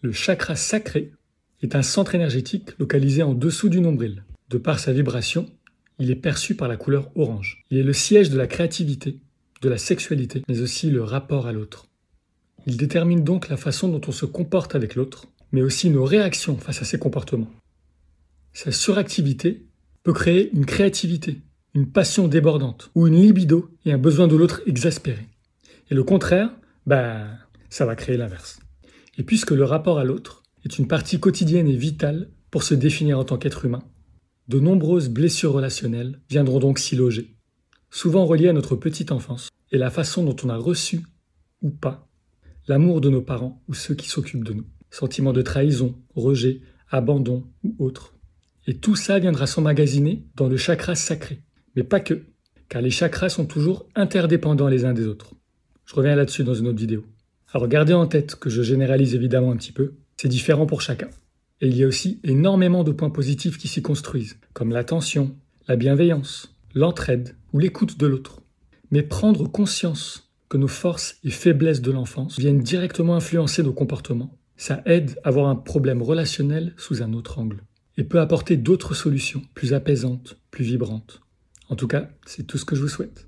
Le chakra sacré est un centre énergétique localisé en dessous du nombril. De par sa vibration, il est perçu par la couleur orange. Il est le siège de la créativité, de la sexualité, mais aussi le rapport à l'autre. Il détermine donc la façon dont on se comporte avec l'autre, mais aussi nos réactions face à ces comportements. Sa suractivité peut créer une créativité, une passion débordante, ou une libido et un besoin de l'autre exaspéré. Et le contraire, bah, ça va créer l'inverse. Et puisque le rapport à l'autre est une partie quotidienne et vitale pour se définir en tant qu'être humain, de nombreuses blessures relationnelles viendront donc s'y loger, souvent reliées à notre petite enfance et la façon dont on a reçu, ou pas, l'amour de nos parents ou ceux qui s'occupent de nous. Sentiments de trahison, rejet, abandon ou autres. Et tout ça viendra s'emmagasiner dans le chakra sacré. Mais pas que, car les chakras sont toujours interdépendants les uns des autres. Je reviens là-dessus dans une autre vidéo. Alors gardez en tête que je généralise évidemment un petit peu, c'est différent pour chacun. Et il y a aussi énormément de points positifs qui s'y construisent, comme l'attention, la bienveillance, l'entraide ou l'écoute de l'autre. Mais prendre conscience que nos forces et faiblesses de l'enfance viennent directement influencer nos comportements, ça aide à voir un problème relationnel sous un autre angle et peut apporter d'autres solutions plus apaisantes, plus vibrantes. En tout cas, c'est tout ce que je vous souhaite.